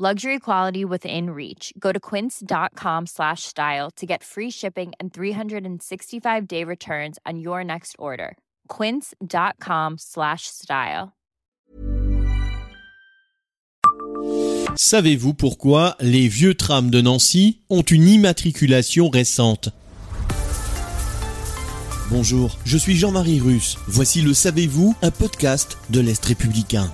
Luxury quality within reach. Go to quince.com slash style to get free shipping and 365 day returns on your next order. Quince.com slash style. Savez-vous pourquoi les vieux trams de Nancy ont une immatriculation récente? Bonjour, je suis Jean-Marie Russe. Voici le Savez-vous, un podcast de l'Est républicain.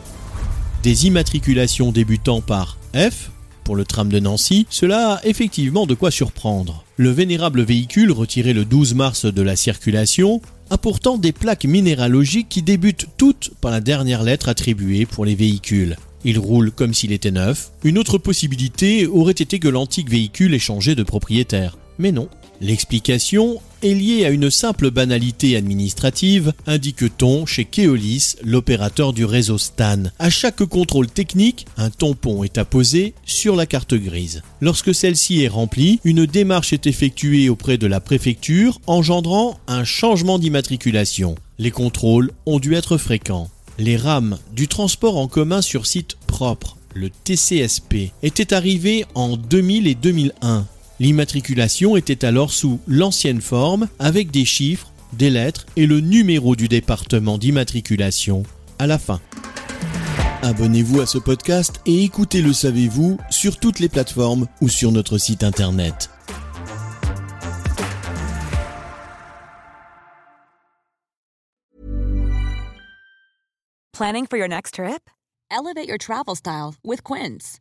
Des immatriculations débutant par F pour le tram de Nancy, cela a effectivement de quoi surprendre. Le vénérable véhicule retiré le 12 mars de la circulation a pourtant des plaques minéralogiques qui débutent toutes par la dernière lettre attribuée pour les véhicules. Il roule comme s'il était neuf. Une autre possibilité aurait été que l'antique véhicule ait changé de propriétaire. Mais non. L'explication est liée à une simple banalité administrative, indique-t-on chez Keolis, l'opérateur du réseau Stan. À chaque contrôle technique, un tampon est apposé sur la carte grise. Lorsque celle-ci est remplie, une démarche est effectuée auprès de la préfecture, engendrant un changement d'immatriculation. Les contrôles ont dû être fréquents. Les rames du transport en commun sur site propre, le TCSP, étaient arrivées en 2000 et 2001. L'immatriculation était alors sous l'ancienne forme avec des chiffres, des lettres et le numéro du département d'immatriculation à la fin. Abonnez-vous à ce podcast et écoutez Le Savez-vous sur toutes les plateformes ou sur notre site internet. Planning for your next trip? Elevate your travel style with Quince.